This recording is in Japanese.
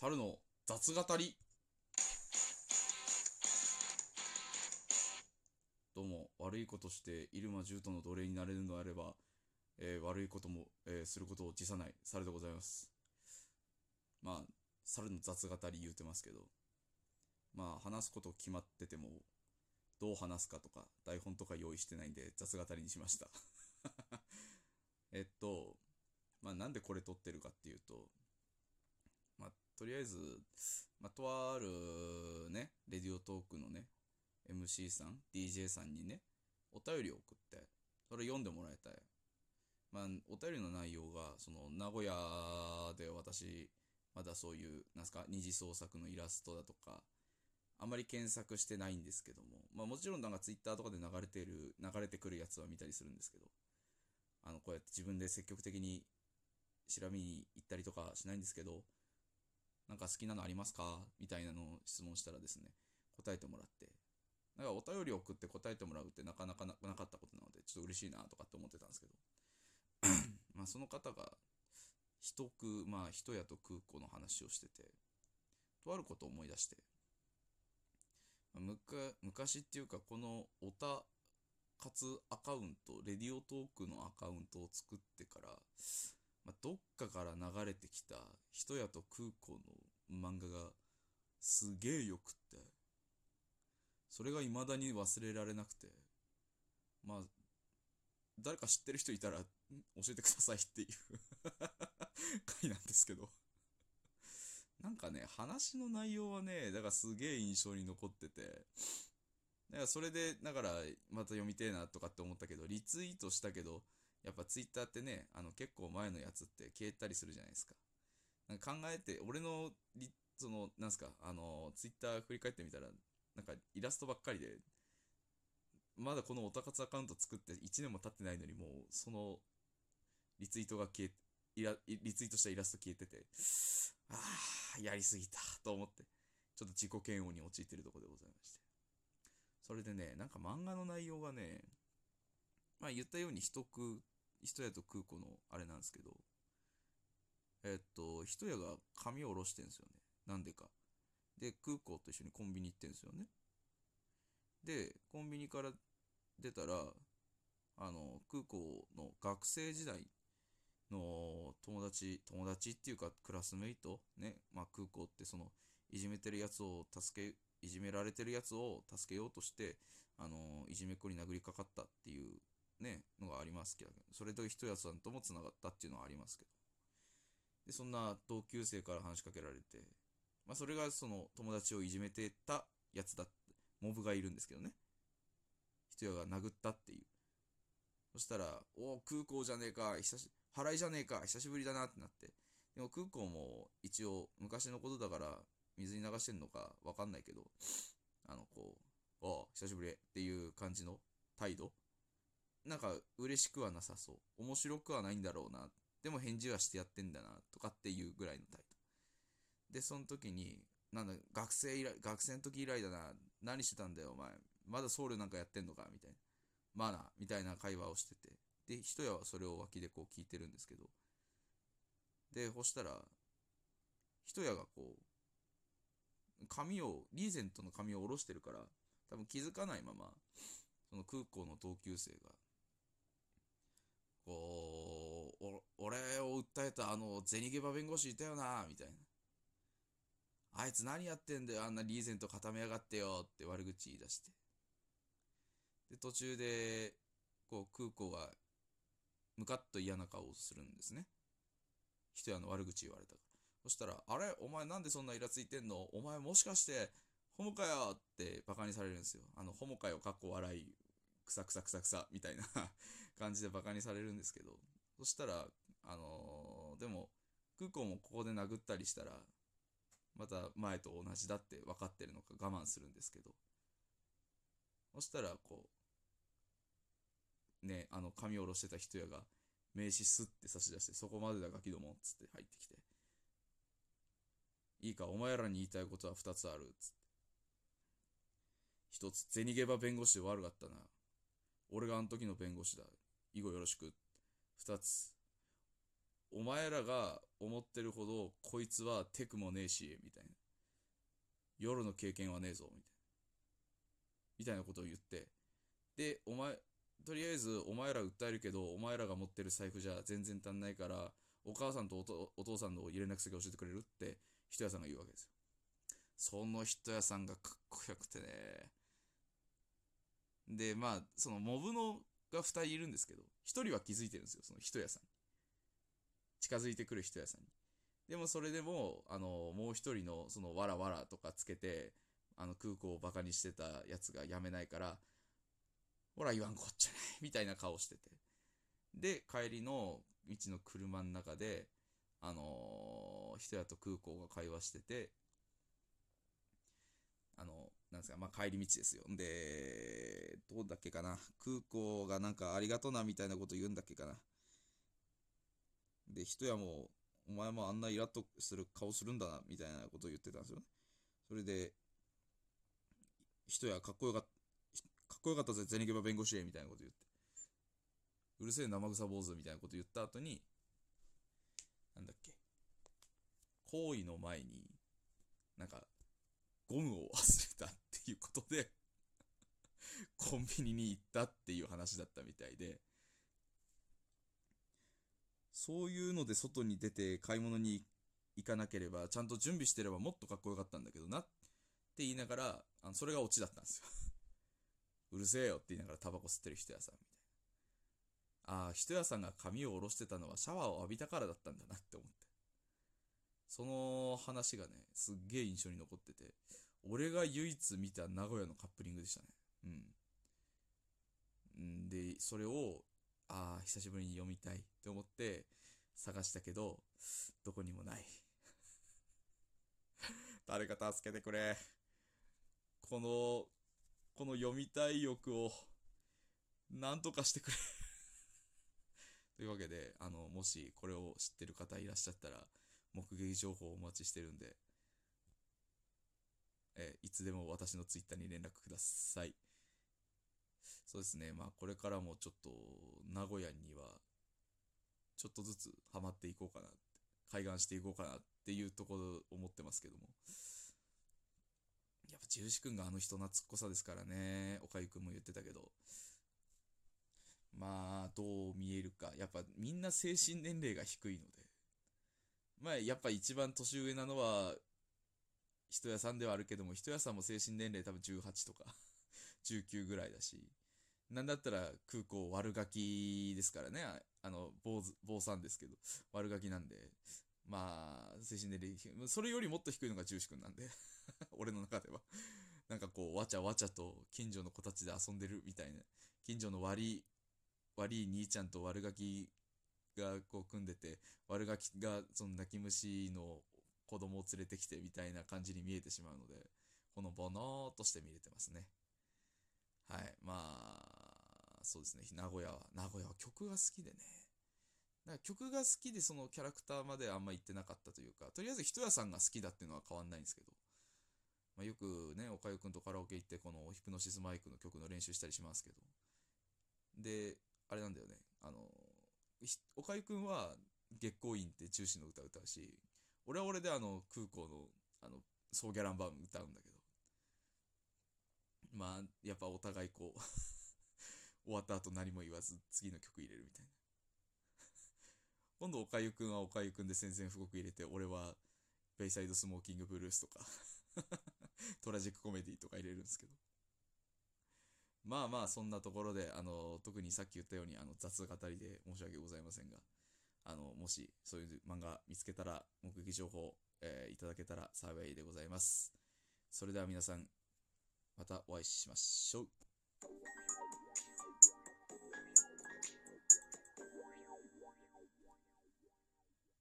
猿の雑語り。どうも悪いことして入間獣人の奴隷になれるのであれば、えー悪いことも、えーすることを辞さない。猿でございます。まあ猿の雑語り言うてますけど。まあ話すこと決まっててもどう話すかとか台本とか用意してないんで雑語りにしました。えっとまあなんでこれ撮ってるかっていうととりあえず、まあ、とあるねレディオトークのね MC さん DJ さんにねお便りを送ってそれ読んでもらいたい。まあお便りの内容がその名古屋で私まだそういうなんすか二次創作のイラストだとかあんまり検索してないんですけども、まあ、もちろんなんかツイッターとかで流れてる流れてくるやつは見たりするんですけどあのこうやって自分で積極的に調べに行ったりとかしないんですけどなんか好きなのありますか？みたいなのを質問したらですね答えてもらって。なんかお便り送って答えてもらうってなかなかななかったことなのでちょっと嬉しいなとかって思ってたんですけど。まあその方が人空まあ人屋と空港の話をしててとあることを思い出して。まむか昔っていうかこのオタ活アカウントレディオトークのアカウントを作ってから、まあ、どっかから流れてきた人屋と空港の漫画がすげえよくってそれが未だに忘れられなくてまあ誰か知ってる人いたら教えてくださいっていう 回なんですけど。なんかね話の内容はねだからすげえ印象に残っててだからそれでだからまた読みてえなとかって思ったけどリツイートしたけどやっぱツイッターってねあの結構前のやつって消えたりするじゃないですか。なんか考えて俺のそのなんすかあのツイッター振り返ってみたらなんかイラストばっかりでまだこのオタ活アカウント作って1年も経ってないのにもうそのリツイートが消えイラリツイートしたイラスト消えててああやりすぎたと思ってちょっと自己嫌悪に陥ってるところでございまして。それでねなんか漫画の内容がねまあ言ったように人空人屋と空港のあれなんですけどえっと人屋が髪を下ろしてんですよね。なんでか。で空港と一緒にコンビニ行ってんですよね。でコンビニから出たらあの空港の学生時代の友達友達っていうかクラスメイトね、まあ、空港ってそのいじめてるやつを助けいじめられてるやつを助けようとしてあのいじめっ子に殴りかかったっていうねのがありますけどそれと一やさんともつながったっていうのはありますけど。でそんな同級生から話しかけられて、まあ、それがその友達をいじめてたやつだモブがいるんですけどね。人やが殴ったっていう。そしたら「おお空港じゃねえか久し払いじゃねえか久しぶりだな」ってなって。でも空港も一応昔のことだから水に流してんのかわかんないけどあのこう「おお久しぶり」っていう感じの態度なんか嬉しくはなさそう。面白くはないんだろうな。でも返事はしてやってんだなとかっていうぐらいの態度。でその時になんだ学生以来学生の時以来だな。何してたんだよお前。まだ僧侶なんかやってんのか？みたいな。まあなみたいな会話をしてて。で人やはそれを脇でこう聞いてるんですけど。でそしたら人やがこう髪をリーゼントの髪を下ろしてるから多分気づかないままその空港の同級生がこう俺を訴えたあの銭ゲバ弁護士いたよなみたいな。あいつ何やってんだよあんなリーゼント固めやがってよって悪口言い出して。で途中でこう空港がムカッと嫌な顔をするんですね。人やの悪口言われたから。そしたら「あれ？お前なんでそんなイラついてんの？お前もしかしてホモかよ!」ってバカにされるんですよ。あのホモかよかっこ笑い。くさくさくさくさみたいな 感じでバカにされるんですけど。そしたらあのーでも空港もここで殴ったりしたらまた前と同じだって分かってるのか我慢するんですけど。そしたらこうねあの髪下ろしてた人やが名刺スッて差し出してそこまでだガキどもっつって入ってきて。いいかお前らに言いたいことは2つあるつって。一つ銭ゲバ弁護士で悪かったな。俺があの時の弁護士だ以後よろしく二つお前らが思ってるほど、こいつはテクもねえし、みたいな。夜の経験はねえぞ、みたいな。みたいなことを言って。で、お前、とりあえずお前ら訴えるけど、お前らが持ってる財布じゃ全然足んないから、お母さんとお父さんの連絡先教えてくれるって、人屋さんが言うわけですよ。その人屋さんがかっこよくてね。で、まあ、そのモブのが2人いるんですけど、1人は気づいてるんですよ、その人屋さんに。近づいてくる人屋さんに。でもそれでも、あの、もう一人の、その、わらわらとかつけて、あの、空港をバカにしてたやつがやめないから、ほら言わんこっちゃない、みたいな顔してて。で、帰りの道の車の中で、あのー、人屋と空港が会話してて、あの、なんですか、まあ、帰り道ですよ。で、どうだっけかな。空港がなんかありがとなみたいなこと言うんだっけかな。で、人やも、お前もあんなイラッとする顔するんだな、みたいなことを言ってたんですよね。それで、人やかっこよかった、かっこよかったぜ、ゼニゲバ弁護士へ、みたいなこと言って。うるせえ生臭坊主みたいなこと言った後に、なんだっけ。行為の前に、なんか、ゴムを忘れたっていうことで、コンビニに行ったっていう話だったみたいで、そういうので外に出て買い物に行かなければ、ちゃんと準備してればもっとかっこよかったんだけどなって言いながら、あのそれがオチだったんですよ。うるせえよって言いながらタバコ吸ってる人屋さんみたいな。ああ、人屋さんが髪を下ろしてたのはシャワーを浴びたからだったんだなって思って。その話がね、すっげえ印象に残ってて、俺が唯一見た名古屋のカップリングでしたね。うん。で、それを、ああ、久しぶりに読みたいって思って探したけど、どこにもない。誰か助けてくれ。この、この読みたい欲を、なんとかしてくれ。というわけで、あの、もしこれを知ってる方いらっしゃったら、目撃情報をお待ちしてるんで、えーいつでも私のツイッターに連絡ください。そうですね、まあこれからもちょっと名古屋にはちょっとずつハマっていこうかな、海岸していこうかなっていうところ思ってますけども。やっぱジューシ君があの人懐っこさですからね、おかゆくんも言ってたけど。まあ、どう見えるか。やっぱみんな精神年齢が低いので。まあ、やっぱ一番年上なのは、人屋さんではあるけども、人屋さんも精神年齢多分18とか、19ぐらいだし、なんだったら空港悪ガキですからね、あの、坊、坊さんですけど、悪ガキなんで、まあ、精神年齢、それよりもっと低いのが重視君なんで、俺の中では。なんかこう、わちゃわちゃと近所の子たちで遊んでるみたいな、近所の悪い、悪い兄ちゃんと悪ガキがこう組んでて、悪ガキがその泣き虫の子供を連れてきてみたいな感じに見えてしまうので、ほのぼのーっとして見れてますね。はい。まあ、そうですね。名古屋は、名古屋は曲が好きでね。なんか曲が好きでそのキャラクターまであんま行ってなかったというか、とりあえず人屋さんが好きだっていうのは変わんないんですけど、まあ、よくね、おかゆくんとカラオケ行ってこのヒプノシスマイクの曲の練習したりしますけど、で、あれなんだよね、あの、おかゆくんは月光院って中止の歌歌うし、俺は俺であの空港のあのソーギャランバーム歌うんだけど、まあ、やっぱお互いこう 終わった後何も言わず次の曲入れるみたいな。今度おかゆくんはおかゆくんで宣戦布告入れて、俺はベイサイドスモーキングブルースとか トラジックコメディとか入れるんですけど。まあまあ、そんなところで、あの、特にさっき言ったように、あの、雑語りで申し訳ございませんが、あの、もし、そういう漫画見つけたら、目撃情報、えーいただけたら幸いでございます。それでは皆さん、またお会いしましょう。